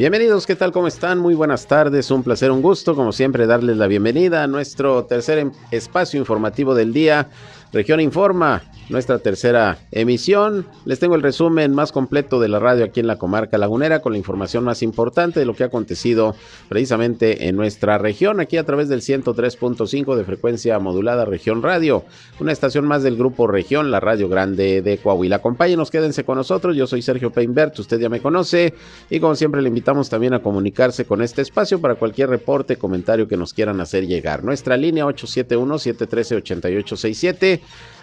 Bienvenidos, ¿qué tal? ¿Cómo están? Muy buenas tardes, un placer, un gusto, como siempre, darles la bienvenida a nuestro tercer em, espacio informativo del día, Región Informa, nuestra tercera emisión. Les tengo el resumen más completo de la radio aquí en la comarca lagunera con la información más importante de lo que ha acontecido precisamente en nuestra región, aquí a través del 103.5 de frecuencia modulada Región Radio, una estación más del grupo Región, la Radio Grande de Coahuila. Acompáñenos, quédense con nosotros. Yo soy Sergio Peinbert, usted ya me conoce y como siempre le invitamos también a comunicarse con este espacio para cualquier reporte, comentario que nos quieran hacer llegar. Nuestra línea 871 713 8867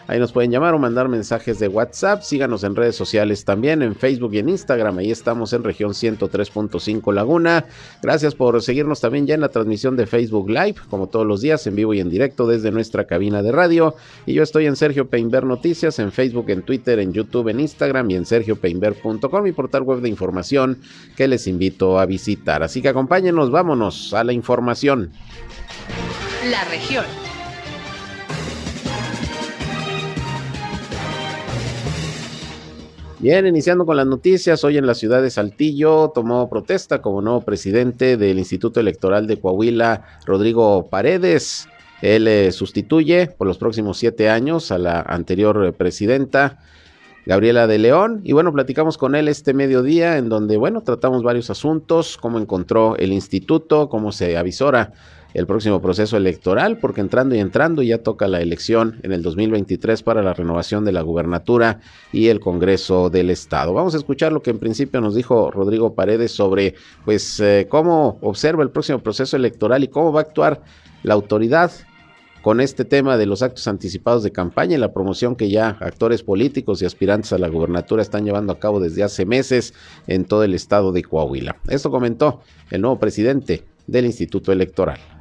Ahí nos pueden llamar o mandar mensajes de WhatsApp. Síganos en redes sociales también, en Facebook y en Instagram. Ahí estamos en región 103.5 Laguna. Gracias por seguirnos también ya en la transmisión de Facebook Live, como todos los días, en vivo y en directo desde nuestra cabina de radio. Y yo estoy en Sergio Peinber Noticias, en Facebook, en Twitter, en YouTube, en Instagram y en sergiopeinber.com, mi portal web de información que les invito a visitar. Así que acompáñenos, vámonos a la información. La región. Bien, iniciando con las noticias, hoy en la ciudad de Saltillo tomó protesta como nuevo presidente del Instituto Electoral de Coahuila, Rodrigo Paredes. Él eh, sustituye por los próximos siete años a la anterior presidenta, Gabriela de León. Y bueno, platicamos con él este mediodía en donde, bueno, tratamos varios asuntos, cómo encontró el instituto, cómo se avisora el próximo proceso electoral, porque entrando y entrando ya toca la elección en el 2023 para la renovación de la gubernatura y el Congreso del Estado. Vamos a escuchar lo que en principio nos dijo Rodrigo Paredes sobre pues eh, cómo observa el próximo proceso electoral y cómo va a actuar la autoridad con este tema de los actos anticipados de campaña y la promoción que ya actores políticos y aspirantes a la gubernatura están llevando a cabo desde hace meses en todo el estado de Coahuila. Esto comentó el nuevo presidente del Instituto Electoral.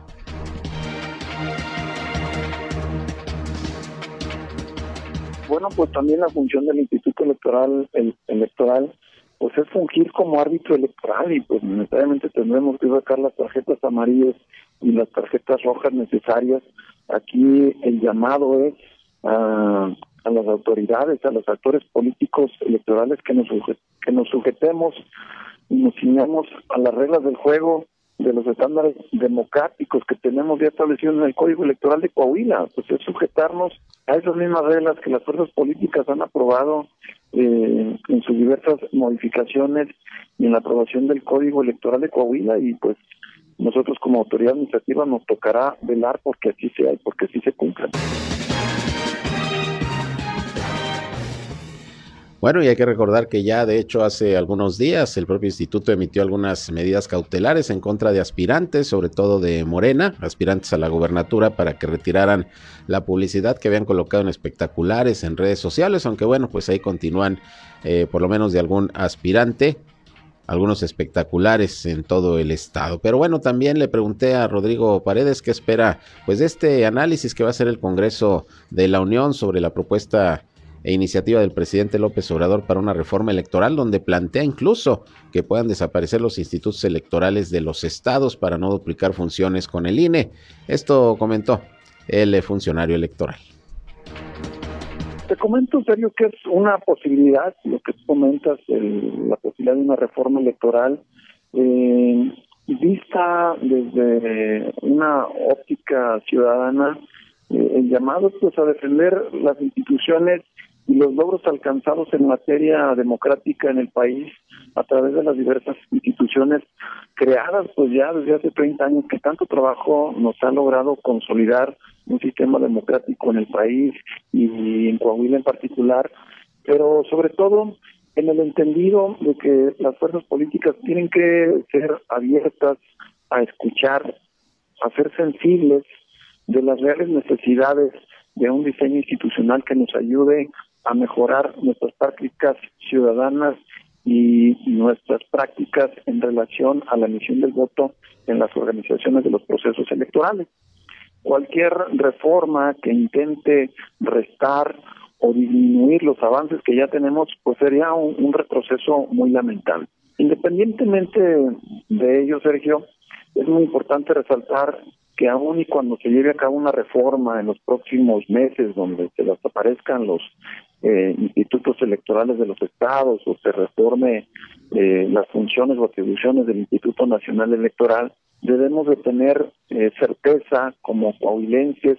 Bueno, pues también la función del Instituto Electoral, electoral, pues es fungir como árbitro electoral y pues necesariamente tendremos que sacar las tarjetas amarillas y las tarjetas rojas necesarias. Aquí el llamado es a, las autoridades, a los actores políticos electorales que nos que nos sujetemos y nos ciñamos a las reglas del juego de los estándares democráticos que tenemos ya establecidos en el Código Electoral de Coahuila, pues es sujetarnos a esas mismas reglas que las fuerzas políticas han aprobado eh, en sus diversas modificaciones y en la aprobación del Código Electoral de Coahuila y pues nosotros como autoridad administrativa nos tocará velar porque así sea y porque así se cumplan. Bueno, y hay que recordar que ya de hecho hace algunos días el propio instituto emitió algunas medidas cautelares en contra de aspirantes, sobre todo de Morena, aspirantes a la gubernatura, para que retiraran la publicidad que habían colocado en espectaculares en redes sociales, aunque bueno, pues ahí continúan eh, por lo menos de algún aspirante algunos espectaculares en todo el estado. Pero bueno, también le pregunté a Rodrigo Paredes qué espera pues de este análisis que va a hacer el Congreso de la Unión sobre la propuesta e iniciativa del presidente López Obrador para una reforma electoral donde plantea incluso que puedan desaparecer los institutos electorales de los estados para no duplicar funciones con el INE. Esto comentó el funcionario electoral. Te comento, serio, que es una posibilidad, lo que comentas, la posibilidad de una reforma electoral eh, vista desde una óptica ciudadana, eh, el llamado pues a defender las instituciones y los logros alcanzados en materia democrática en el país a través de las diversas instituciones creadas pues ya desde hace 30 años que tanto trabajo nos ha logrado consolidar un sistema democrático en el país y en Coahuila en particular, pero sobre todo en el entendido de que las fuerzas políticas tienen que ser abiertas a escuchar, a ser sensibles de las reales necesidades de un diseño institucional que nos ayude a mejorar nuestras prácticas ciudadanas y nuestras prácticas en relación a la emisión del voto en las organizaciones de los procesos electorales. Cualquier reforma que intente restar o disminuir los avances que ya tenemos, pues sería un, retroceso muy lamentable. Independientemente de ello, Sergio, es muy importante resaltar que aún y cuando se lleve a cabo una reforma en los próximos meses donde se desaparezcan los eh, institutos electorales de los estados o se reforme eh, las funciones o atribuciones del Instituto Nacional Electoral, debemos de tener eh, certeza como coahuilenses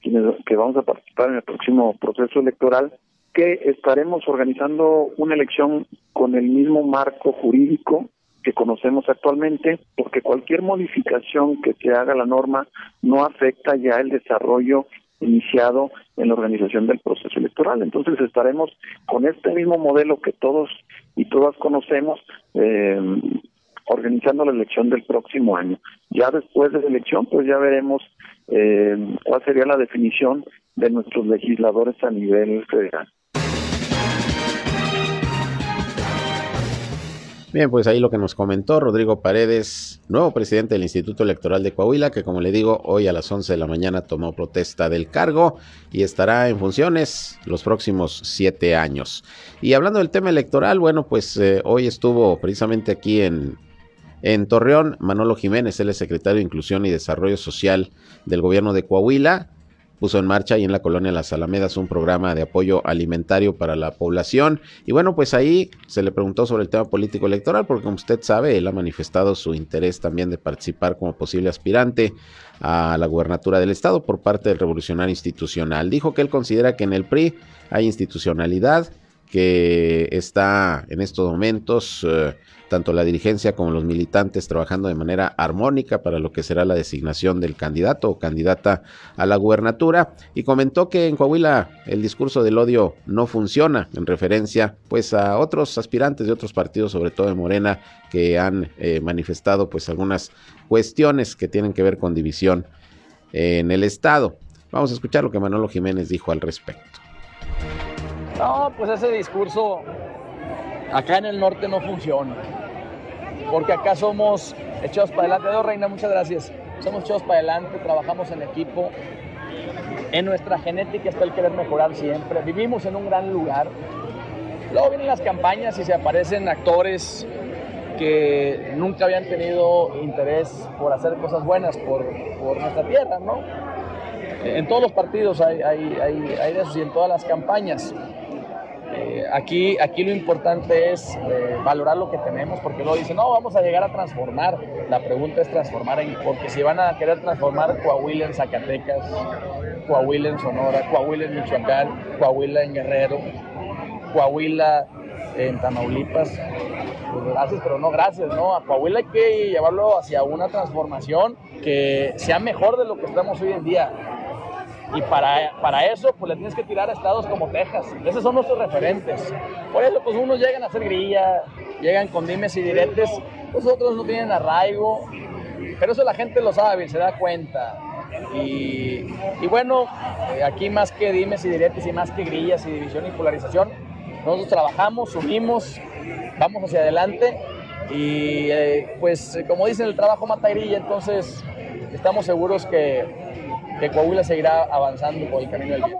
que vamos a participar en el próximo proceso electoral que estaremos organizando una elección con el mismo marco jurídico que conocemos actualmente, porque cualquier modificación que se haga a la norma no afecta ya el desarrollo iniciado en la organización del proceso electoral. Entonces estaremos con este mismo modelo que todos y todas conocemos, eh, organizando la elección del próximo año. Ya después de la elección, pues ya veremos eh, cuál sería la definición de nuestros legisladores a nivel federal. Bien, pues ahí lo que nos comentó Rodrigo Paredes, nuevo presidente del Instituto Electoral de Coahuila, que como le digo, hoy a las 11 de la mañana tomó protesta del cargo y estará en funciones los próximos siete años. Y hablando del tema electoral, bueno, pues eh, hoy estuvo precisamente aquí en, en Torreón Manolo Jiménez, él es secretario de Inclusión y Desarrollo Social del gobierno de Coahuila puso en marcha ahí en la colonia Las Alamedas un programa de apoyo alimentario para la población. Y bueno, pues ahí se le preguntó sobre el tema político electoral, porque como usted sabe, él ha manifestado su interés también de participar como posible aspirante a la gubernatura del estado por parte del revolucionario institucional. Dijo que él considera que en el PRI hay institucionalidad, que está en estos momentos eh, tanto la dirigencia como los militantes trabajando de manera armónica para lo que será la designación del candidato o candidata a la gubernatura y comentó que en Coahuila el discurso del odio no funciona en referencia pues a otros aspirantes de otros partidos, sobre todo de Morena, que han eh, manifestado pues algunas cuestiones que tienen que ver con división en el estado. Vamos a escuchar lo que Manolo Jiménez dijo al respecto. No, pues ese discurso acá en el norte no funciona porque acá somos echados para adelante. Dios, Reina, muchas gracias. Somos echados para adelante, trabajamos en equipo. En nuestra genética está el querer mejorar siempre. Vivimos en un gran lugar. Luego vienen las campañas y se aparecen actores que nunca habían tenido interés por hacer cosas buenas por, por nuestra tierra, ¿no? En todos los partidos hay, hay, hay, de y en todas las campañas. Eh, aquí, aquí lo importante es eh, valorar lo que tenemos, porque luego dicen, no, vamos a llegar a transformar. La pregunta es transformar, en, porque si van a querer transformar Coahuila en Zacatecas, Coahuila en Sonora, Coahuila en Michoacán, Coahuila en Guerrero, Coahuila en Tamaulipas, pues gracias, pero no gracias, ¿no? A Coahuila hay que llevarlo hacia una transformación que sea mejor de lo que estamos hoy en día y para, para eso, pues le tienes que tirar a estados como Texas. Esos son nuestros referentes. Por eso, pues unos llegan a hacer grilla, llegan con dimes y diretes, los otros no tienen arraigo. Pero eso la gente lo sabe, se da cuenta. Y, y bueno, eh, aquí más que dimes y diretes y más que grillas y división y polarización, nosotros trabajamos, unimos, vamos hacia adelante y eh, pues como dicen el trabajo mata grilla, entonces estamos seguros que que Coahuila seguirá avanzando por el camino del bien.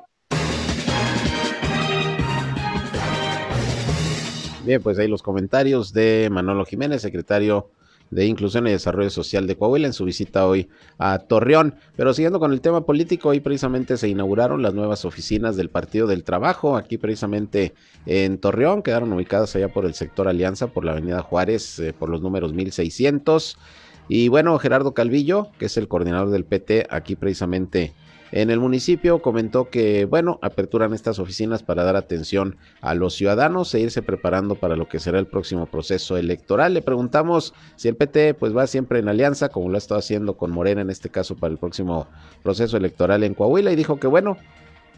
Bien, pues ahí los comentarios de Manolo Jiménez, secretario de Inclusión y Desarrollo Social de Coahuila en su visita hoy a Torreón. Pero siguiendo con el tema político, hoy precisamente se inauguraron las nuevas oficinas del Partido del Trabajo, aquí precisamente en Torreón, quedaron ubicadas allá por el sector Alianza, por la Avenida Juárez, eh, por los números 1600. Y bueno, Gerardo Calvillo, que es el coordinador del PT aquí precisamente en el municipio, comentó que, bueno, aperturan estas oficinas para dar atención a los ciudadanos e irse preparando para lo que será el próximo proceso electoral. Le preguntamos si el PT pues va siempre en alianza, como lo ha estado haciendo con Morena en este caso para el próximo proceso electoral en Coahuila y dijo que, bueno,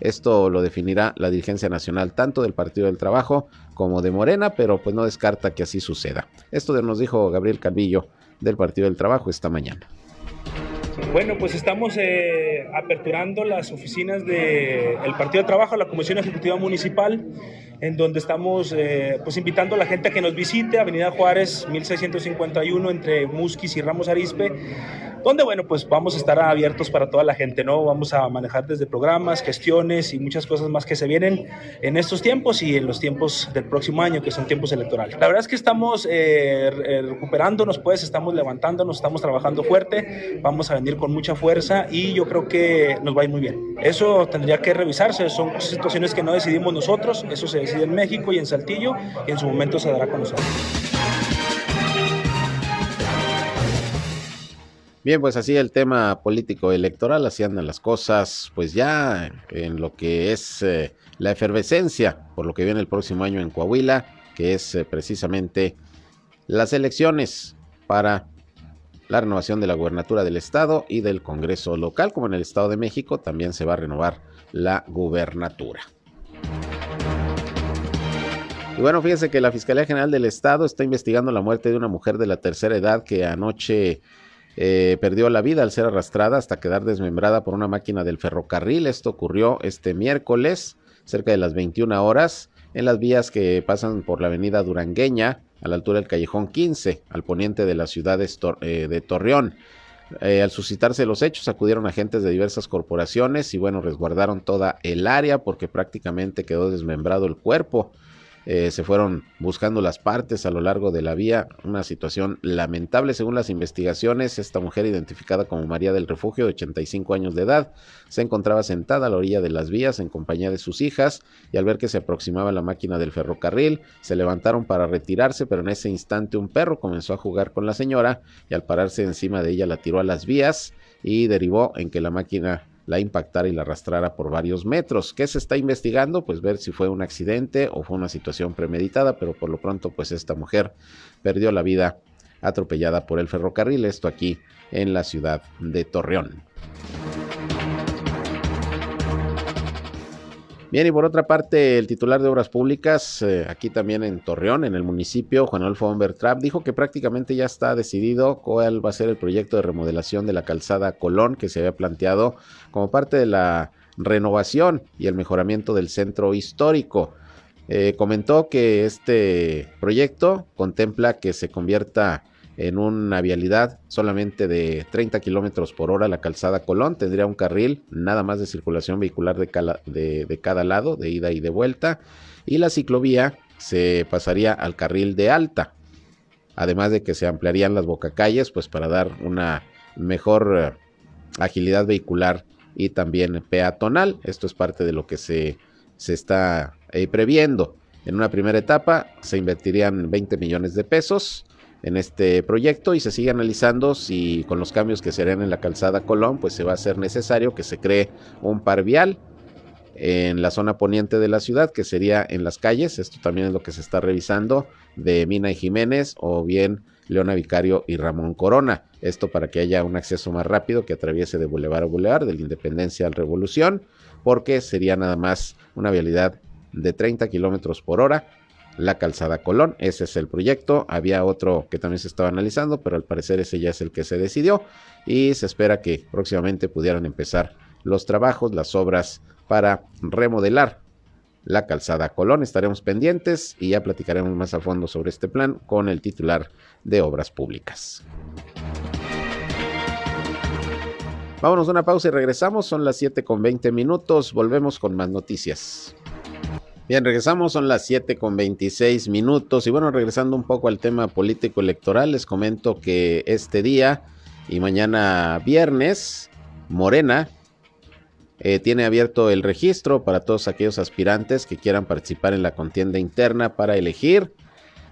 esto lo definirá la dirigencia nacional tanto del Partido del Trabajo como de Morena, pero pues no descarta que así suceda. Esto nos dijo Gabriel Calvillo del Partido del Trabajo esta mañana. Bueno, pues estamos eh, aperturando las oficinas del Partido del Trabajo, la Comisión Ejecutiva Municipal, en donde estamos eh, pues invitando a la gente a que nos visite, Avenida Juárez 1651 entre Musquis y Ramos Arispe, donde, bueno, pues vamos a estar abiertos para toda la gente, ¿no? Vamos a manejar desde programas, gestiones y muchas cosas más que se vienen en estos tiempos y en los tiempos del próximo año, que son tiempos electorales. La verdad es que estamos eh, recuperándonos, pues, estamos levantándonos, estamos trabajando fuerte, vamos a venir con mucha fuerza y yo creo que nos va a ir muy bien. Eso tendría que revisarse, son situaciones que no decidimos nosotros, eso se decide en México y en Saltillo y en su momento se dará a conocer. Bien, pues así el tema político electoral, así andan las cosas, pues ya en lo que es eh, la efervescencia por lo que viene el próximo año en Coahuila, que es eh, precisamente las elecciones para la renovación de la gubernatura del estado y del Congreso local, como en el Estado de México, también se va a renovar la gubernatura. Y bueno, fíjense que la Fiscalía General del Estado está investigando la muerte de una mujer de la tercera edad que anoche eh, perdió la vida al ser arrastrada hasta quedar desmembrada por una máquina del ferrocarril. Esto ocurrió este miércoles, cerca de las 21 horas, en las vías que pasan por la avenida Durangueña, a la altura del callejón 15, al poniente de la ciudad de, eh, Torreón. Eh, al suscitarse los hechos, acudieron agentes de diversas corporaciones y bueno, resguardaron toda el área porque prácticamente quedó desmembrado el cuerpo. Eh, se fueron buscando las partes a lo largo de la vía, una situación lamentable según las investigaciones. Esta mujer identificada como María del Refugio de 85 años de edad se encontraba sentada a la orilla de las vías en compañía de sus hijas y al ver que se aproximaba la máquina del ferrocarril se levantaron para retirarse, pero en ese instante un perro comenzó a jugar con la señora y al pararse encima de ella la tiró a las vías y derivó en que la máquina la impactara y la arrastrara por varios metros. ¿Qué se está investigando? Pues ver si fue un accidente o fue una situación premeditada, pero por lo pronto pues esta mujer perdió la vida atropellada por el ferrocarril, esto aquí en la ciudad de Torreón. Bien, y por otra parte, el titular de Obras Públicas, eh, aquí también en Torreón, en el municipio, Juan Adolfo Humbertrap, dijo que prácticamente ya está decidido cuál va a ser el proyecto de remodelación de la calzada Colón que se había planteado como parte de la renovación y el mejoramiento del centro histórico. Eh, comentó que este proyecto contempla que se convierta en una vialidad solamente de 30 kilómetros por hora la calzada Colón. Tendría un carril nada más de circulación vehicular de, de, cada lado, de ida y de vuelta. Y la ciclovía se pasaría al carril de alta. Además de que se ampliarían las bocacalles, pues para dar una mejor eh, agilidad vehicular y también peatonal. Esto es parte de lo que se, se está eh, previendo. En una primera etapa se invertirían 20 millones de pesos en este proyecto y se sigue analizando si con los cambios que se harán en la calzada Colón, pues se va a hacer necesario que se cree un par vial en la zona poniente de la ciudad, que sería en las calles, esto también es lo que se está revisando, de Mina y Jiménez o bien Leona Vicario y Ramón Corona. Esto para que haya un acceso más rápido que atraviese de Boulevard a Boulevard, de la Independencia al Revolución, porque sería nada más una vialidad de 30 kilómetros por hora la calzada Colón. Ese es el proyecto. Había otro que también se estaba analizando, pero al parecer ese ya es el que se decidió y se espera que próximamente pudieran empezar los trabajos, las obras para remodelar la calzada Colón. Estaremos pendientes y ya platicaremos más a fondo sobre este plan con el titular de Obras Públicas. Vámonos a una pausa y regresamos. Son las 7 con 20 minutos. Volvemos con más noticias. Bien, regresamos, son las 7 con 26 minutos y bueno, regresando un poco al tema político electoral, les comento que este día y mañana viernes, Morena eh, tiene abierto el registro para todos aquellos aspirantes que quieran participar en la contienda interna para elegir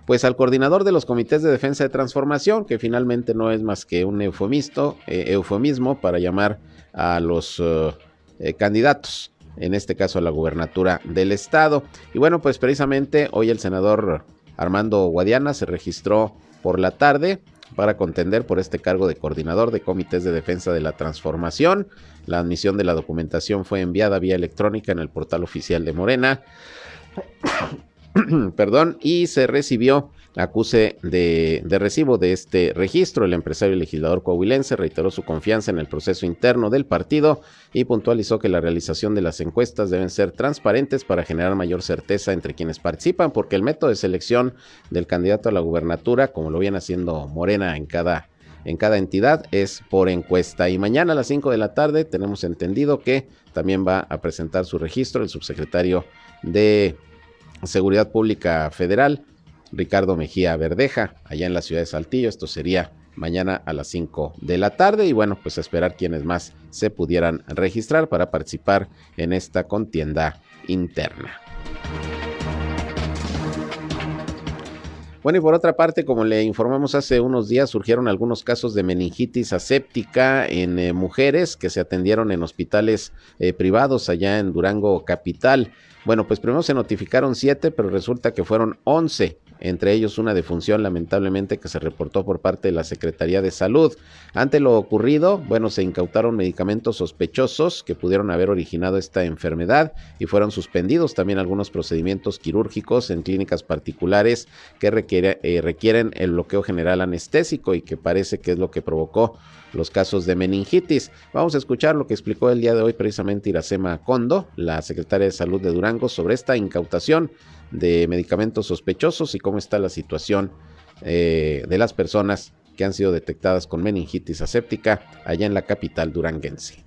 pues al coordinador de los comités de defensa de transformación, que finalmente no es más que un eh, eufemismo para llamar a los eh, candidatos en este caso a la gubernatura del estado. Y bueno, pues precisamente hoy el senador Armando Guadiana se registró por la tarde para contender por este cargo de coordinador de comités de defensa de la transformación. La admisión de la documentación fue enviada vía electrónica en el portal oficial de Morena. Perdón, y se recibió acuse de, recibo de este registro. El empresario y legislador coahuilense reiteró su confianza en el proceso interno del partido y puntualizó que la realización de las encuestas deben ser transparentes para generar mayor certeza entre quienes participan, porque el método de selección del candidato a la gubernatura, como lo viene haciendo Morena en cada en cada entidad es por encuesta. Y mañana a las 5 de la tarde tenemos entendido que también va a presentar su registro el subsecretario de Seguridad Pública Federal, Ricardo Mejía Verdeja, allá en la ciudad de Saltillo. Esto sería mañana a las 5 de la tarde y bueno, pues esperar quienes más se pudieran registrar para participar en esta contienda interna. Bueno, y por otra parte, como le informamos hace unos días, surgieron algunos casos de meningitis aséptica en eh, mujeres que se atendieron en hospitales eh, privados allá en Durango Capital. Bueno, pues primero se notificaron siete, pero resulta que fueron once entre ellos una defunción lamentablemente que se reportó por parte de la Secretaría de Salud. Ante lo ocurrido, bueno, se incautaron medicamentos sospechosos que pudieron haber originado esta enfermedad y fueron suspendidos también algunos procedimientos quirúrgicos en clínicas particulares que eh, requieren el bloqueo general anestésico y que parece que es lo que provocó los casos de meningitis. Vamos a escuchar lo que explicó el día de hoy precisamente Iracema Condo, la secretaria de Salud de Durango, sobre esta incautación de medicamentos sospechosos y cómo está la situación eh, de las personas que han sido detectadas con meningitis aséptica allá en la capital duranguense.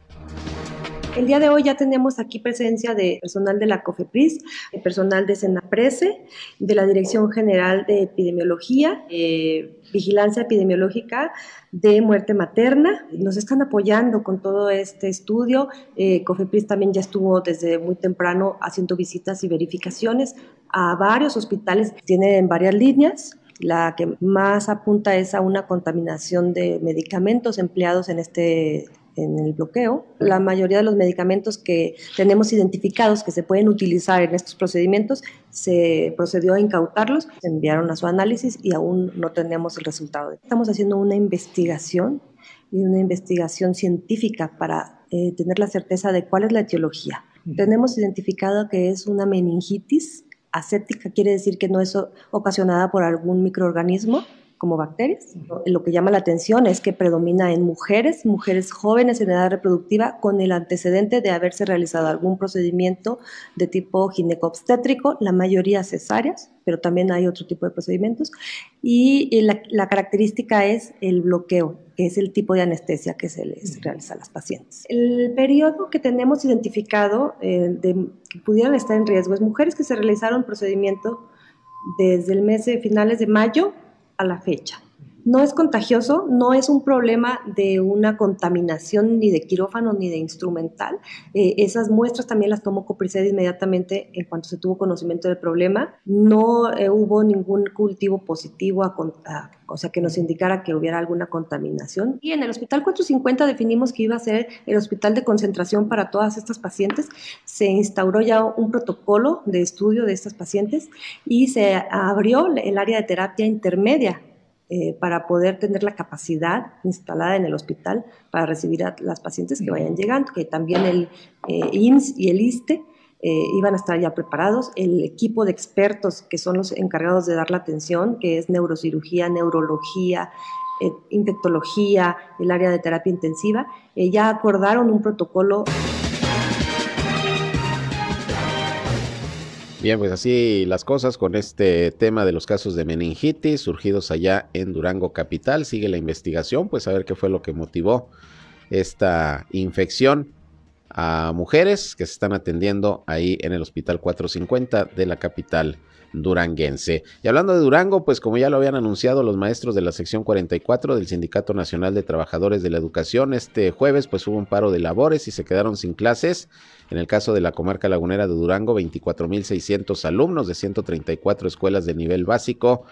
El día de hoy ya tenemos aquí presencia de personal de la COFEPRIS, de personal de SENAPRESE, de la Dirección General de Epidemiología, eh, Vigilancia Epidemiológica de Muerte Materna. Nos están apoyando con todo este estudio. Eh, COFEPRIS también ya estuvo desde muy temprano haciendo visitas y verificaciones a varios hospitales. Tienen varias líneas. La que más apunta es a una contaminación de medicamentos empleados en este en el bloqueo. La mayoría de los medicamentos que tenemos identificados que se pueden utilizar en estos procedimientos, se procedió a incautarlos, se enviaron a su análisis y aún no tenemos el resultado. Estamos haciendo una investigación y una investigación científica para eh, tener la certeza de cuál es la etiología. Tenemos identificado que es una meningitis aséptica, quiere decir que no es ocasionada por algún microorganismo, como bacterias. Lo que llama la atención es que predomina en mujeres, mujeres jóvenes en edad reproductiva, con el antecedente de haberse realizado algún procedimiento de tipo ginecobstétrico, la mayoría cesáreas, pero también hay otro tipo de procedimientos. Y la, característica es el bloqueo, que es el tipo de anestesia que se les realiza a las pacientes. El periodo que tenemos identificado eh, de que pudieran estar en riesgo es mujeres que se realizaron procedimiento desde el mes de finales de mayo a la fecha. No es contagioso, no es un problema de una contaminación ni de quirófano ni de instrumental. Eh, esas muestras también las tomó Coprised inmediatamente en cuanto se tuvo conocimiento del problema. No eh, hubo ningún cultivo positivo, o sea, que nos indicara que hubiera alguna contaminación. Y en el Hospital 450 definimos que iba a ser el hospital de concentración para todas estas pacientes. Se instauró ya un protocolo de estudio de estas pacientes y se abrió el área de terapia intermedia eh, para poder tener la capacidad instalada en el hospital para recibir a las pacientes que vayan llegando, que también el eh, IMSS y el ISTE eh, iban a estar ya preparados, el equipo de expertos que son los encargados de dar la atención, que es neurocirugía, neurología, infectología, el área de terapia intensiva, ya acordaron un protocolo. Bien, pues así las cosas con este tema de los casos de meningitis surgidos allá en Durango Capital. Sigue la investigación, pues a ver qué fue lo que motivó esta infección a mujeres que se están atendiendo ahí en el Hospital 450 de la capital duranguense. Y hablando de Durango, pues como ya lo habían anunciado los maestros de la sección 44 del Sindicato Nacional de Trabajadores de la Educación, este jueves pues hubo un paro de labores y se quedaron sin clases. En el caso de la comarca lagunera de Durango, 24.600 alumnos de 134 escuelas de nivel básico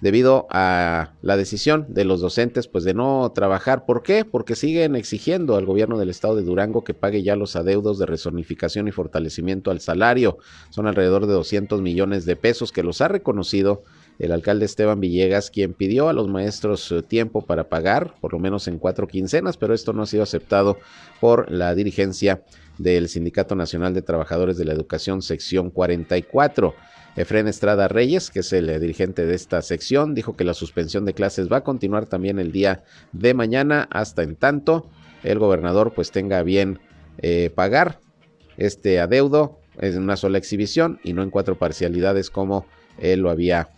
debido a la decisión de los docentes pues de no trabajar. ¿Por qué? Porque siguen exigiendo al gobierno del estado de Durango que pague ya los adeudos de resonificación y fortalecimiento al salario. Son alrededor de 200 millones de pesos que los ha reconocido el alcalde Esteban Villegas, quien pidió a los maestros eh, tiempo para pagar, por lo menos en cuatro quincenas, pero esto no ha sido aceptado por la dirigencia del Sindicato Nacional de Trabajadores de la Educación, sección 44. Efren Estrada Reyes, que es el eh, dirigente de esta sección, dijo que la suspensión de clases va a continuar también el día de mañana. Hasta en tanto el gobernador pues tenga bien eh, pagar este adeudo en una sola exhibición y no en cuatro parcialidades como él lo había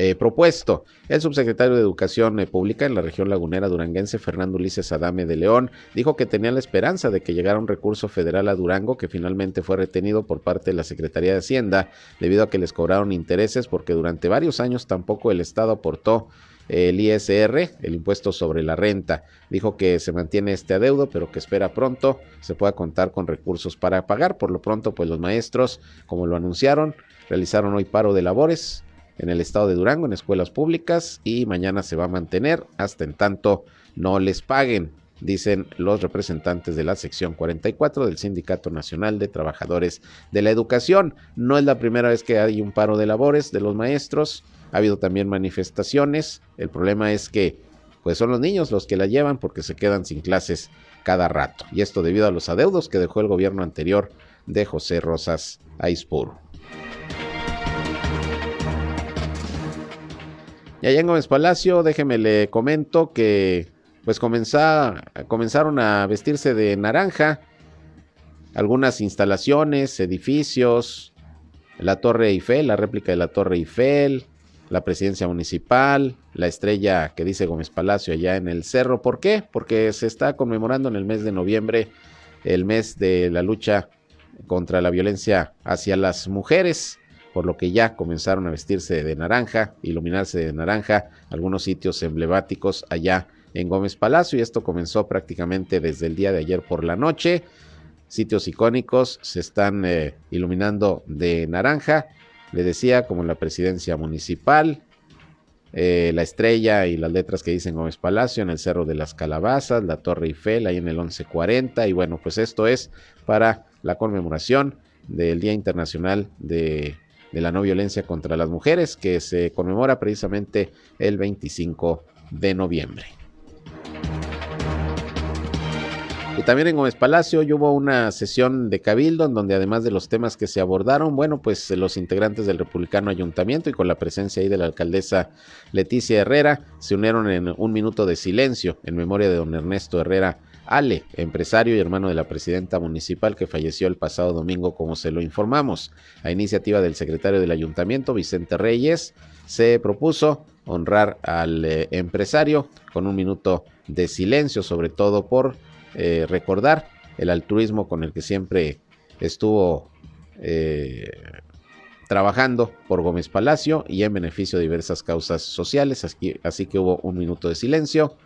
eh, propuesto. El subsecretario de Educación eh, Pública en la región lagunera duranguense, Fernando Ulises Adame de León, dijo que tenía la esperanza de que llegara un recurso federal a Durango que finalmente fue retenido por parte de la Secretaría de Hacienda debido a que les cobraron intereses porque durante varios años tampoco el Estado aportó el ISR, el impuesto sobre la renta. Dijo que se mantiene este adeudo, pero que espera pronto se pueda contar con recursos para pagar. Por lo pronto, pues los maestros, como lo anunciaron, realizaron hoy paro de labores en el estado de Durango en escuelas públicas y mañana se va a mantener hasta en tanto no les paguen, dicen los representantes de la sección 44 del Sindicato Nacional de Trabajadores de la Educación. No es la primera vez que hay un paro de labores de los maestros, ha habido también manifestaciones, el problema es que pues son los niños los que la llevan porque se quedan sin clases cada rato, y esto debido a los adeudos que dejó el gobierno anterior de José Rosas Aispuro. Y allá en Gómez Palacio, déjeme le comento que pues comenzaron a vestirse de naranja algunas instalaciones, edificios, la Torre Eiffel, la réplica de la Torre Eiffel, la presidencia municipal, la estrella que dice Gómez Palacio allá en el cerro. ¿Por qué? Porque se está conmemorando en el mes de noviembre el mes de la lucha contra la violencia hacia las mujeres por lo que ya comenzaron a vestirse de naranja, iluminarse de naranja, algunos sitios emblemáticos allá en Gómez Palacio y esto comenzó prácticamente desde el día de ayer por la noche. Sitios icónicos se están eh, iluminando de naranja, le decía, como la presidencia municipal, eh, la estrella y las letras que dicen Gómez Palacio en el Cerro de las Calabazas, la Torre Eiffel ahí en el 1140 y bueno, pues esto es para la conmemoración del Día Internacional de de la no violencia contra las mujeres que se conmemora precisamente el 25 de noviembre. Y también en Gómez Palacio hubo una sesión de cabildo en donde además de los temas que se abordaron, bueno, pues los integrantes del Republicano Ayuntamiento y con la presencia ahí de la alcaldesa Leticia Herrera se unieron en un minuto de silencio en memoria de don Ernesto Herrera Ale, empresario y hermano de la presidenta municipal que falleció el pasado domingo, como se lo informamos. A iniciativa del secretario del ayuntamiento, Vicente Reyes, se propuso honrar al eh, empresario con un minuto de silencio, sobre todo por eh, recordar el altruismo con el que siempre estuvo eh, trabajando por Gómez Palacio y en beneficio de diversas causas sociales. así que hubo un minuto de silencio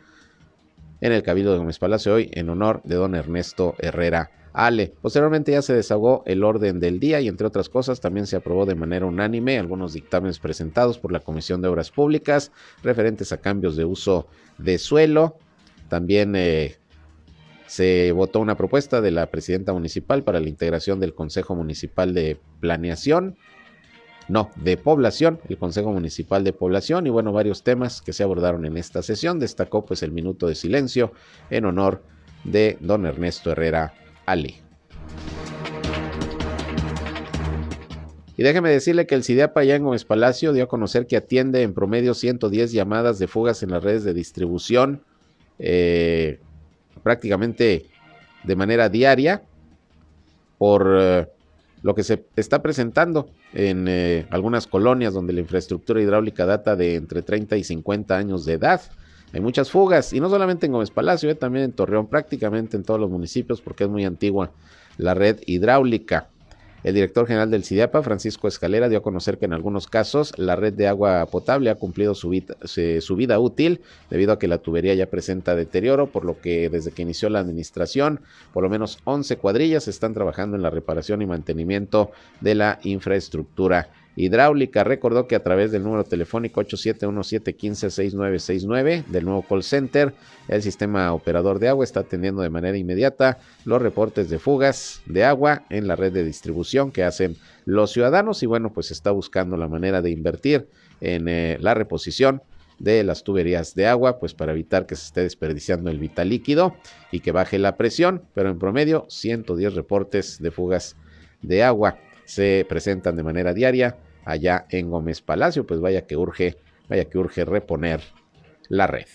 en el Cabildo de Gómez Palacio hoy en honor de don Ernesto Herrera Ale. Posteriormente ya se desahogó el orden del día y entre otras cosas también se aprobó de manera unánime algunos dictámenes presentados por la Comisión de Obras Públicas referentes a cambios de uso de suelo. También eh, se votó una propuesta de la presidenta municipal para la integración del Consejo Municipal de Planeación no, de población, el Consejo Municipal de Población y bueno, varios temas que se abordaron en esta sesión. Destacó pues el minuto de silencio en honor de don Ernesto Herrera Ali. Y déjeme decirle que el CIDEAPA allá Gómez Palacio dio a conocer que atiende en promedio 110 llamadas de fugas en las redes de distribución eh, prácticamente de manera diaria por eh, lo que se está presentando en eh, algunas colonias donde la infraestructura hidráulica data de entre 30 y 50 años de edad. Hay muchas fugas y no solamente en Gómez Palacio, eh, también en Torreón, prácticamente en todos los municipios porque es muy antigua la red hidráulica. El director general del CIDEAPA, Francisco Escalera, dio a conocer que en algunos casos la red de agua potable ha cumplido su, vida útil debido a que la tubería ya presenta deterioro, por lo que desde que inició la administración, por lo menos 11 cuadrillas están trabajando en la reparación y mantenimiento de la infraestructura hidráulica. Recordó que a través del número telefónico 8717156969 del nuevo call center, el sistema operador de agua está atendiendo de manera inmediata los reportes de fugas de agua en la red de distribución que hacen los ciudadanos y bueno, pues está buscando la manera de invertir en eh, la reposición de las tuberías de agua, pues para evitar que se esté desperdiciando el vital líquido y que baje la presión, pero en promedio 110 reportes de fugas de agua se presentan de manera diaria allá en Gómez Palacio, pues vaya que urge, vaya que urge reponer la red.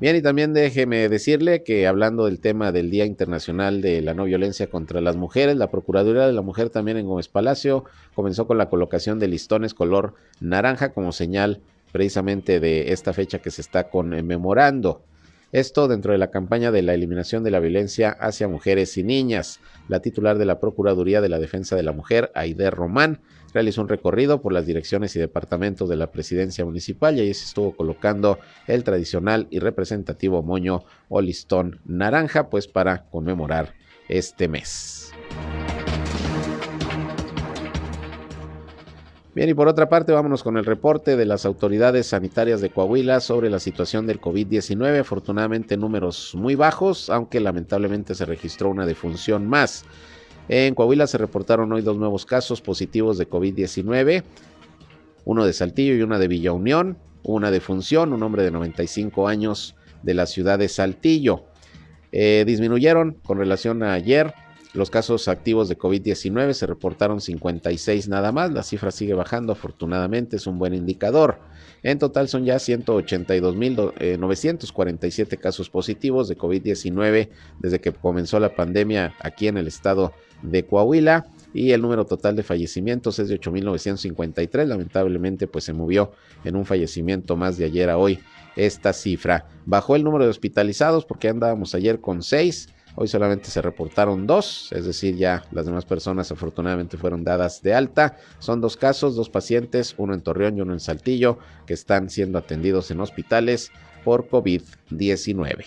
Bien, y también déjeme decirle que hablando del tema del Día Internacional de la No Violencia contra las Mujeres, la Procuraduría de la Mujer también en Gómez Palacio comenzó con la colocación de listones color naranja como señal precisamente de esta fecha que se está conmemorando. Esto dentro de la campaña de la eliminación de la violencia hacia mujeres y niñas. La titular de la Procuraduría de la Defensa de la Mujer, Aide Román, realizó un recorrido por las direcciones y departamentos de la presidencia municipal y ahí se estuvo colocando el tradicional y representativo moño o listón naranja, pues para conmemorar este mes. Bien, y por otra parte, vámonos con el reporte de las autoridades sanitarias de Coahuila sobre la situación del COVID-19. Afortunadamente, números muy bajos, aunque lamentablemente se registró una defunción más. En Coahuila se reportaron hoy dos nuevos casos positivos de COVID-19, uno de Saltillo y una de Villa Unión, una defunción, un hombre de 95 años de la ciudad de Saltillo. Eh, disminuyeron con relación a ayer los casos activos de COVID-19 se reportaron 56 nada más, la cifra sigue bajando, afortunadamente es un buen indicador. En total son ya 182.947 eh, casos positivos de COVID-19 desde que comenzó la pandemia aquí en el estado de Coahuila y el número total de fallecimientos es de 8.953. Lamentablemente pues se movió en un fallecimiento más de ayer a hoy esta cifra. Bajó el número de hospitalizados porque andábamos ayer con 6 Hoy solamente se reportaron dos, es decir, ya las demás personas afortunadamente fueron dadas de alta. Son dos casos, dos pacientes, uno en Torreón y uno en Saltillo, que están siendo atendidos en hospitales por COVID-19.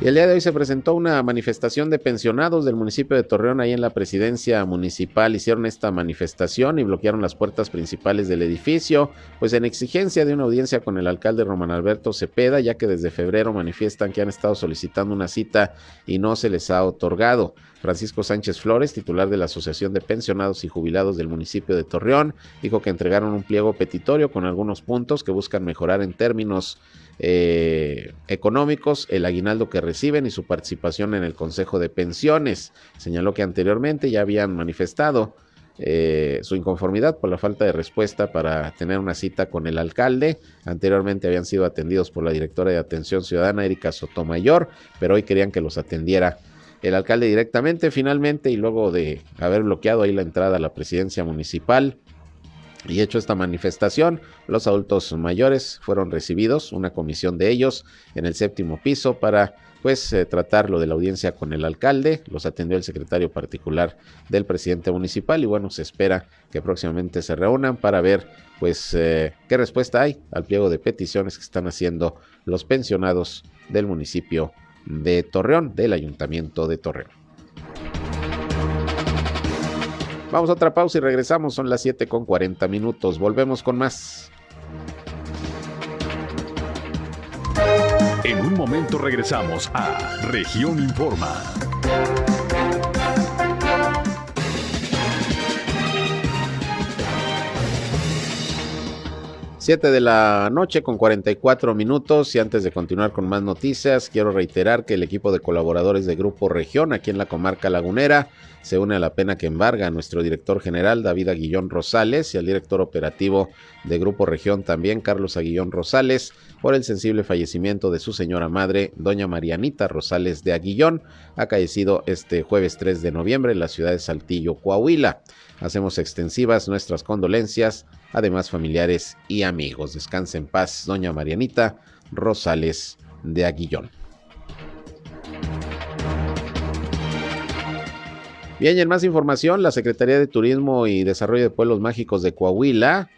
Y el día de hoy se presentó una manifestación de pensionados del municipio de Torreón ahí en la presidencia municipal. Hicieron esta manifestación y bloquearon las puertas principales del edificio, pues en exigencia de una audiencia con el alcalde Román Alberto Cepeda, ya que desde febrero manifiestan que han estado solicitando una cita y no se les ha otorgado. Francisco Sánchez Flores, titular de la Asociación de Pensionados y Jubilados del municipio de Torreón, dijo que entregaron un pliego petitorio con algunos puntos que buscan mejorar en términos eh, económicos, el aguinaldo que reciben y su participación en el Consejo de Pensiones. Señaló que anteriormente ya habían manifestado eh, su inconformidad por la falta de respuesta para tener una cita con el alcalde. Anteriormente habían sido atendidos por la directora de Atención Ciudadana, Erika Sotomayor, pero hoy querían que los atendiera el alcalde directamente. Finalmente, y luego de haber bloqueado ahí la entrada a la presidencia municipal, y hecho esta manifestación, los adultos mayores fueron recibidos, una comisión de ellos, en el séptimo piso para pues eh, tratar lo de la audiencia con el alcalde, los atendió el secretario particular del presidente municipal y bueno, se espera que próximamente se reúnan para ver pues eh, qué respuesta hay al pliego de peticiones que están haciendo los pensionados del municipio de Torreón, del ayuntamiento de Torreón. Vamos a otra pausa y regresamos. Son las 7 con 40 minutos. Volvemos con más. En un momento regresamos a Región Informa. 7 de la noche con 44 minutos. Y antes de continuar con más noticias, quiero reiterar que el equipo de colaboradores de Grupo Región aquí en la comarca lagunera se une a la pena que embarga a nuestro director general David Aguillón Rosales y al director operativo de Grupo Región también Carlos Aguillón Rosales por el sensible fallecimiento de su señora madre, doña Marianita Rosales de Aguillón, acaecido este jueves 3 de noviembre en la ciudad de Saltillo, Coahuila. Hacemos extensivas nuestras condolencias además familiares y amigos. Descanse en paz, doña Marianita Rosales de Aguillón. Bien, y en más información, la Secretaría de Turismo y Desarrollo de Pueblos Mágicos de Coahuila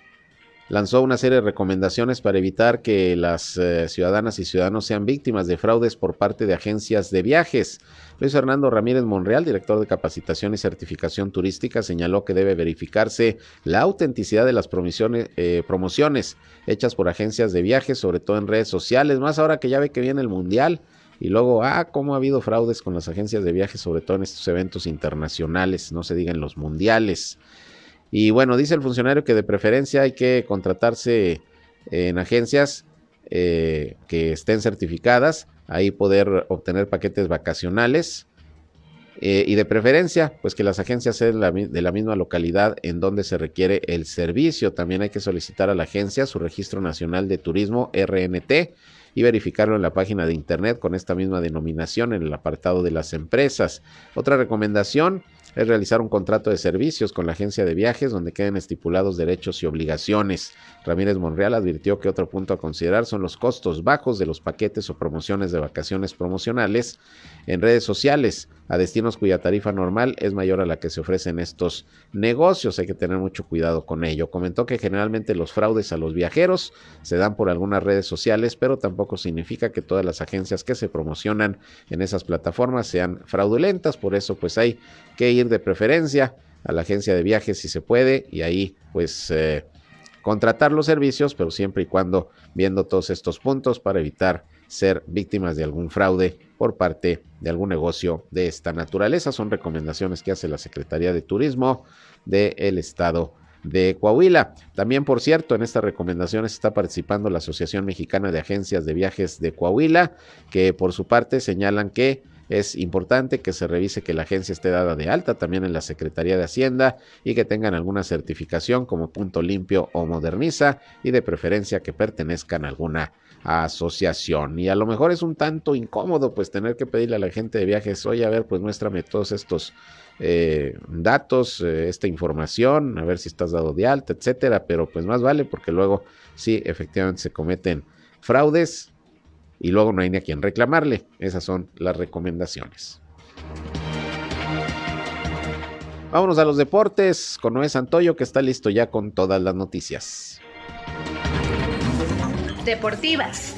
lanzó una serie de recomendaciones para evitar que las eh, ciudadanas y ciudadanos sean víctimas de fraudes por parte de agencias de viajes. Luis Fernando Ramírez Monreal, director de capacitación y certificación turística, señaló que debe verificarse la autenticidad de las eh, promociones hechas por agencias de viajes, sobre todo en redes sociales, más ahora que ya ve que viene el Mundial. Y luego, ah, cómo ha habido fraudes con las agencias de viajes, sobre todo en estos eventos internacionales, no se digan los mundiales. Y bueno, dice el funcionario que de preferencia hay que contratarse en agencias eh, que estén certificadas, ahí poder obtener paquetes vacacionales. Eh, y de preferencia, pues que las agencias sean de la misma localidad en donde se requiere el servicio. También hay que solicitar a la agencia su registro nacional de turismo RNT y verificarlo en la página de internet con esta misma denominación en el apartado de las empresas. Otra recomendación es realizar un contrato de servicios con la agencia de viajes donde queden estipulados derechos y obligaciones. Ramírez Monreal advirtió que otro punto a considerar son los costos bajos de los paquetes o promociones de vacaciones promocionales en redes sociales a destinos cuya tarifa normal es mayor a la que se ofrece en estos negocios. Hay que tener mucho cuidado con ello. Comentó que generalmente los fraudes a los viajeros se dan por algunas redes sociales, pero tampoco significa que todas las agencias que se promocionan en esas plataformas sean fraudulentas. Por eso pues hay que ir de preferencia a la agencia de viajes si se puede y ahí pues... Eh, contratar los servicios, pero siempre y cuando viendo todos estos puntos para evitar ser víctimas de algún fraude por parte de algún negocio de esta naturaleza. Son recomendaciones que hace la Secretaría de Turismo del Estado de Coahuila. También, por cierto, en estas recomendaciones está participando la Asociación Mexicana de Agencias de Viajes de Coahuila, que por su parte señalan que es importante que se revise que la agencia esté dada de alta también en la Secretaría de Hacienda y que tengan alguna certificación como Punto Limpio o Moderniza y de preferencia que pertenezcan a alguna asociación. Y a lo mejor es un tanto incómodo pues tener que pedirle a la gente de viajes, oye, a ver, pues muéstrame todos estos eh, datos, eh, esta información, a ver si estás dado de alta, etcétera, pero pues más vale porque luego sí, efectivamente se cometen fraudes y luego no hay ni a quien reclamarle. Esas son las recomendaciones. Vámonos a los deportes con Noé Santoyo que está listo ya con todas las noticias deportivas.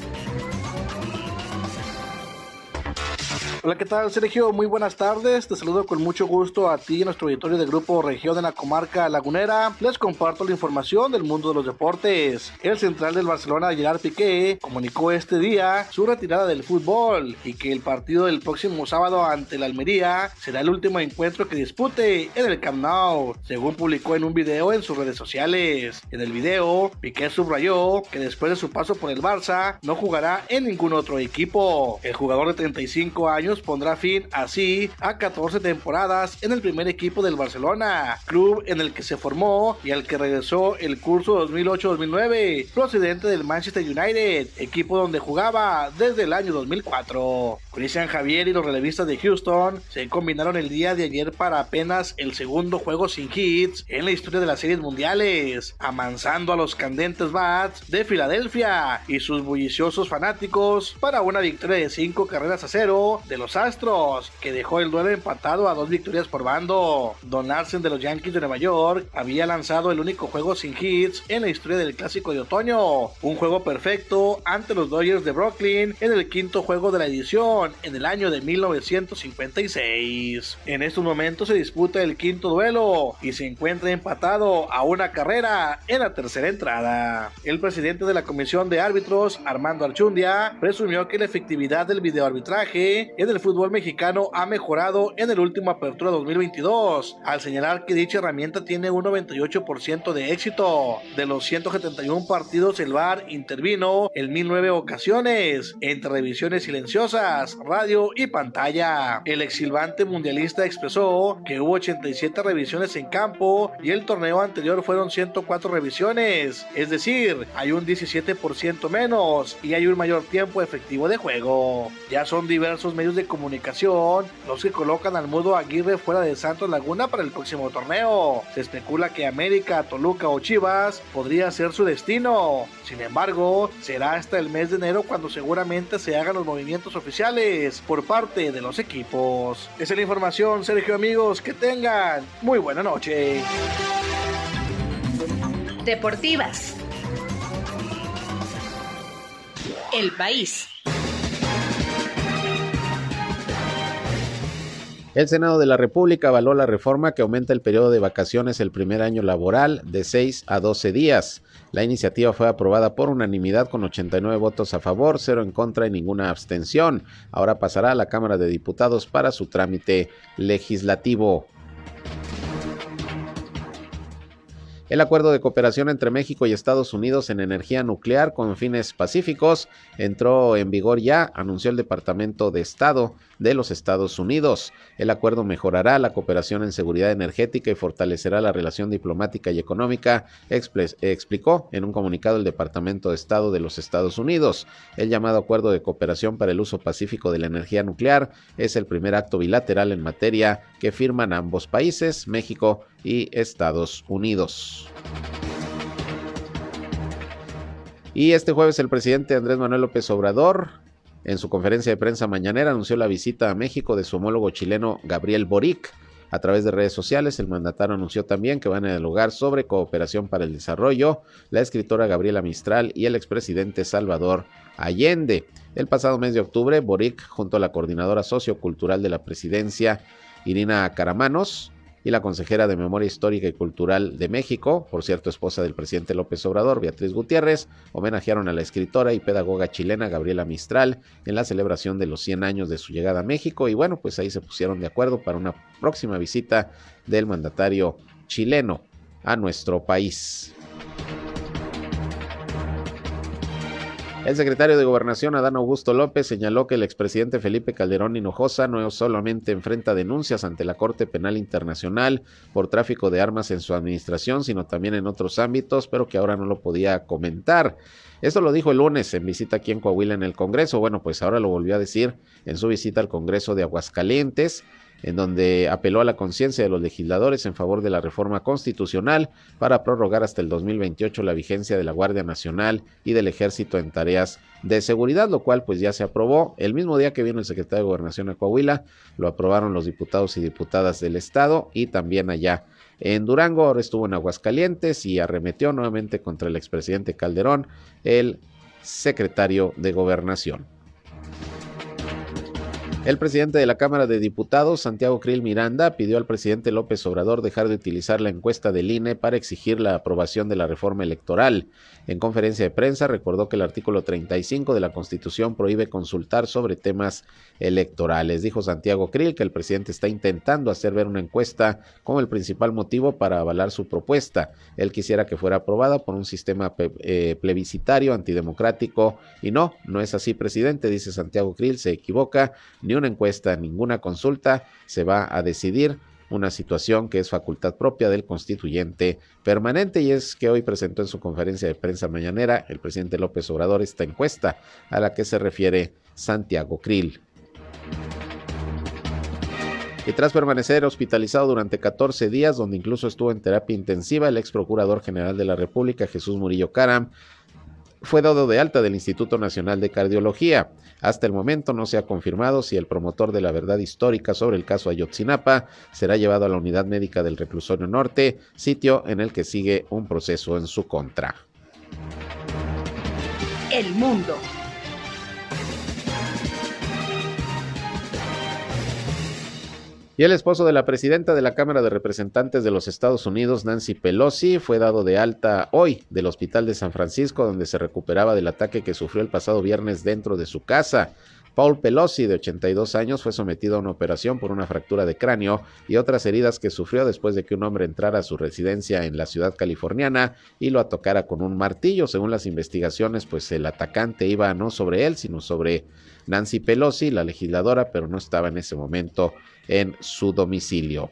Hola, ¿qué tal, Sergio? Muy buenas tardes. Te saludo con mucho gusto a ti, nuestro auditorio de Grupo Región de la Comarca Lagunera. Les comparto la información del mundo de los deportes. El central del Barcelona, Gerard Piqué, comunicó este día su retirada del fútbol y que el partido del próximo sábado ante la Almería será el último encuentro que dispute en el Camp Nou, según publicó en un video en sus redes sociales. En el video, Piqué subrayó que después de su paso por el Barça no jugará en ningún otro equipo. El jugador de 35 años pondrá fin así a 14 temporadas en el primer equipo del Barcelona, club en el que se formó y al que regresó el curso 2008-2009, procedente del Manchester United, equipo donde jugaba desde el año 2004. Christian Javier y los relevistas de Houston se combinaron el día de ayer para apenas el segundo juego sin hits en la historia de las series mundiales, amansando a los candentes Bats de Filadelfia y sus bulliciosos fanáticos para una victoria de 5 carreras a cero de los Astros, que dejó el duelo empatado a dos victorias por bando. Don Larsen de los Yankees de Nueva York había lanzado el único juego sin hits en la historia del clásico de otoño, un juego perfecto ante los Dodgers de Brooklyn en el quinto juego de la edición en el año de 1956. En estos momentos se disputa el quinto duelo y se encuentra empatado a una carrera en la tercera entrada. El presidente de la Comisión de Árbitros, Armando Archundia, presumió que la efectividad del videoarbitraje en el fútbol mexicano ha mejorado en el último Apertura 2022, al señalar que dicha herramienta tiene un 98% de éxito. De los 171 partidos, el VAR intervino en 1009 ocasiones, entre revisiones silenciosas, radio y pantalla. El exilvante mundialista expresó que hubo 87 revisiones en campo y el torneo anterior fueron 104 revisiones, es decir, hay un 17% menos y hay un mayor tiempo efectivo de juego. Ya son diversos medios de comunicación los que colocan al mudo Aguirre fuera de Santos Laguna para el próximo torneo. Se especula que América, Toluca o Chivas podría ser su destino. Sin embargo, será hasta el mes de enero cuando seguramente se hagan los movimientos oficiales por parte de los equipos. Esa es la información, Sergio amigos, que tengan muy buena noche. Deportivas. El país. El Senado de la República avaló la reforma que aumenta el periodo de vacaciones el primer año laboral de 6 a 12 días. La iniciativa fue aprobada por unanimidad con 89 votos a favor, 0 en contra y ninguna abstención. Ahora pasará a la Cámara de Diputados para su trámite legislativo. El acuerdo de cooperación entre México y Estados Unidos en energía nuclear con fines pacíficos entró en vigor ya, anunció el Departamento de Estado de los Estados Unidos. El acuerdo mejorará la cooperación en seguridad energética y fortalecerá la relación diplomática y económica, explicó en un comunicado el Departamento de Estado de los Estados Unidos. El llamado Acuerdo de Cooperación para el Uso Pacífico de la Energía Nuclear es el primer acto bilateral en materia que firman ambos países, México y Estados Unidos. Y este jueves el presidente Andrés Manuel López Obrador, en su conferencia de prensa mañanera, anunció la visita a México de su homólogo chileno Gabriel Boric. A través de redes sociales, el mandatario anunció también que van a dialogar sobre cooperación para el desarrollo, la escritora Gabriela Mistral y el expresidente Salvador Allende. El pasado mes de octubre, Boric, junto a la coordinadora sociocultural de la presidencia, Irina Caramanos, y la consejera de Memoria Histórica y Cultural de México, por cierto esposa del presidente López Obrador, Beatriz Gutiérrez, homenajearon a la escritora y pedagoga chilena Gabriela Mistral en la celebración de los 100 años de su llegada a México y bueno, pues ahí se pusieron de acuerdo para una próxima visita del mandatario chileno a nuestro país. El secretario de Gobernación, Adán Augusto López, señaló que el expresidente Felipe Calderón Hinojosa no solamente enfrenta denuncias ante la Corte Penal Internacional por tráfico de armas en su administración, sino también en otros ámbitos, pero que ahora no lo podía comentar. Esto lo dijo el lunes en visita aquí en Coahuila en el Congreso. Bueno, pues ahora lo volvió a decir en su visita al Congreso de Aguascalientes en donde apeló a la conciencia de los legisladores en favor de la reforma constitucional para prorrogar hasta el 2028 la vigencia de la Guardia Nacional y del Ejército en tareas de seguridad, lo cual pues ya se aprobó. El mismo día que vino el secretario de Gobernación a Coahuila, lo aprobaron los diputados y diputadas del Estado y también allá en Durango, ahora estuvo en Aguascalientes y arremetió nuevamente contra el expresidente Calderón, el secretario de Gobernación. El presidente de la Cámara de Diputados, Santiago Krill Miranda, pidió al presidente López Obrador dejar de utilizar la encuesta del INE para exigir la aprobación de la reforma electoral. En conferencia de prensa recordó que el artículo 35 de la Constitución prohíbe consultar sobre temas electorales. Dijo Santiago Krill que el presidente está intentando hacer ver una encuesta como el principal motivo para avalar su propuesta. Él quisiera que fuera aprobada por un sistema eh, plebiscitario, antidemocrático, y no, no es así, presidente, dice Santiago Krill, se equivoca una encuesta, ninguna consulta, se va a decidir una situación que es facultad propia del constituyente permanente y es que hoy presentó en su conferencia de prensa mañanera el presidente López Obrador esta encuesta a la que se refiere Santiago Krill. Y tras permanecer hospitalizado durante 14 días, donde incluso estuvo en terapia intensiva, el ex procurador general de la República, Jesús Murillo Caram, fue dado de alta del Instituto Nacional de Cardiología. Hasta el momento no se ha confirmado si el promotor de la verdad histórica sobre el caso Ayotzinapa será llevado a la unidad médica del reclusorio norte, sitio en el que sigue un proceso en su contra. El mundo. Y el esposo de la presidenta de la Cámara de Representantes de los Estados Unidos, Nancy Pelosi, fue dado de alta hoy del Hospital de San Francisco, donde se recuperaba del ataque que sufrió el pasado viernes dentro de su casa. Paul Pelosi, de 82 años, fue sometido a una operación por una fractura de cráneo y otras heridas que sufrió después de que un hombre entrara a su residencia en la ciudad californiana y lo atacara con un martillo. Según las investigaciones, pues el atacante iba no sobre él, sino sobre Nancy Pelosi, la legisladora, pero no estaba en ese momento en su domicilio.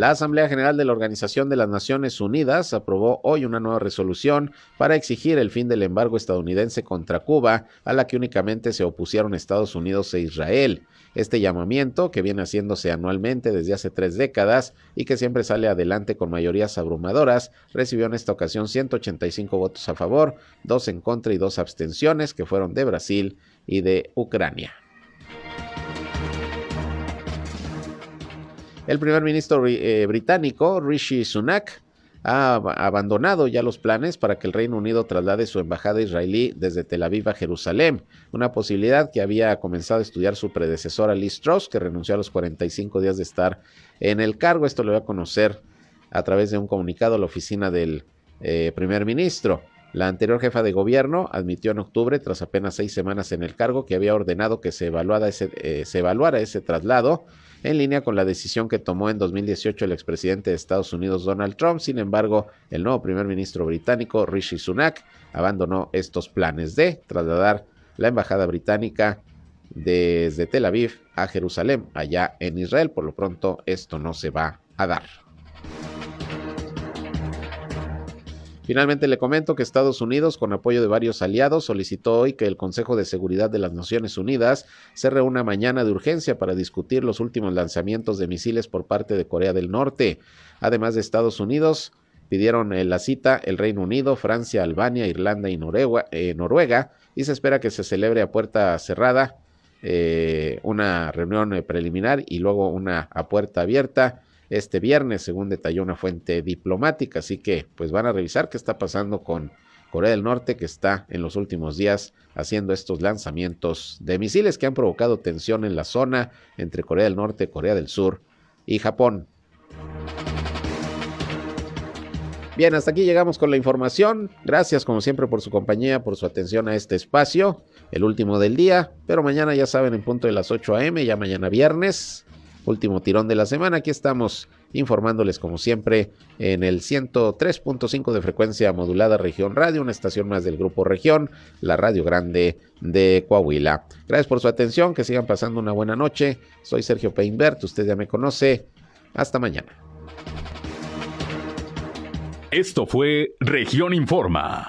La Asamblea General de la Organización de las Naciones Unidas aprobó hoy una nueva resolución para exigir el fin del embargo estadounidense contra Cuba, a la que únicamente se opusieron Estados Unidos e Israel. Este llamamiento, que viene haciéndose anualmente desde hace tres décadas y que siempre sale adelante con mayorías abrumadoras, recibió en esta ocasión 185 votos a favor, dos en contra y dos abstenciones, que fueron de Brasil y de Ucrania. El primer ministro eh, británico, Rishi Sunak, ha abandonado ya los planes para que el Reino Unido traslade su embajada israelí desde Tel Aviv a Jerusalén, una posibilidad que había comenzado a estudiar su predecesora Liz Truss, que renunció a los 45 días de estar en el cargo. Esto lo voy a conocer a través de un comunicado a la oficina del eh, primer ministro. La anterior jefa de gobierno admitió en octubre, tras apenas seis semanas en el cargo, que había ordenado que se evaluara ese, eh, se evaluara ese traslado en línea con la decisión que tomó en 2018 el expresidente de Estados Unidos Donald Trump. Sin embargo, el nuevo primer ministro británico Rishi Sunak abandonó estos planes de trasladar la embajada británica desde Tel Aviv a Jerusalén, allá en Israel. Por lo pronto, esto no se va a dar. Finalmente le comento que Estados Unidos, con apoyo de varios aliados, solicitó hoy que el Consejo de Seguridad de las Naciones Unidas se reúna mañana de urgencia para discutir los últimos lanzamientos de misiles por parte de Corea del Norte. Además de Estados Unidos, pidieron eh, la cita el Reino Unido, Francia, Albania, Irlanda y eh, Noruega, y se espera que se celebre a puerta cerrada eh, una reunión preliminar y luego una a puerta abierta este viernes, según detalló una fuente diplomática. Así que, pues van a revisar qué está pasando con Corea del Norte, que está en los últimos días haciendo estos lanzamientos de misiles que han provocado tensión en la zona entre Corea del Norte, Corea del Sur y Japón. Bien, hasta aquí llegamos con la información. Gracias como siempre por su compañía, por su atención a este espacio, el último del día, pero mañana ya saben en punto de las 8 a.m., ya mañana viernes, último tirón de la semana. Aquí estamos informándoles como siempre en el 103.5 de frecuencia modulada Región Radio, una estación más del grupo Región, la Radio Grande de Coahuila. Gracias por su atención, que sigan pasando una buena noche. Soy Sergio Peinbert, usted ya me conoce. Hasta mañana. Esto fue Región Informa.